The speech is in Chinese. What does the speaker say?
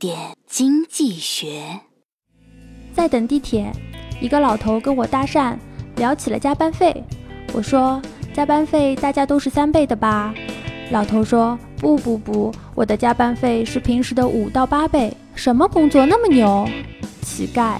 点经济学。在等地铁一个老头跟我搭讪聊起了加班费。我说加班费大家都是三倍的吧。老头说不不不我的加班费是平时的五到八倍。什么工作那么牛？乞丐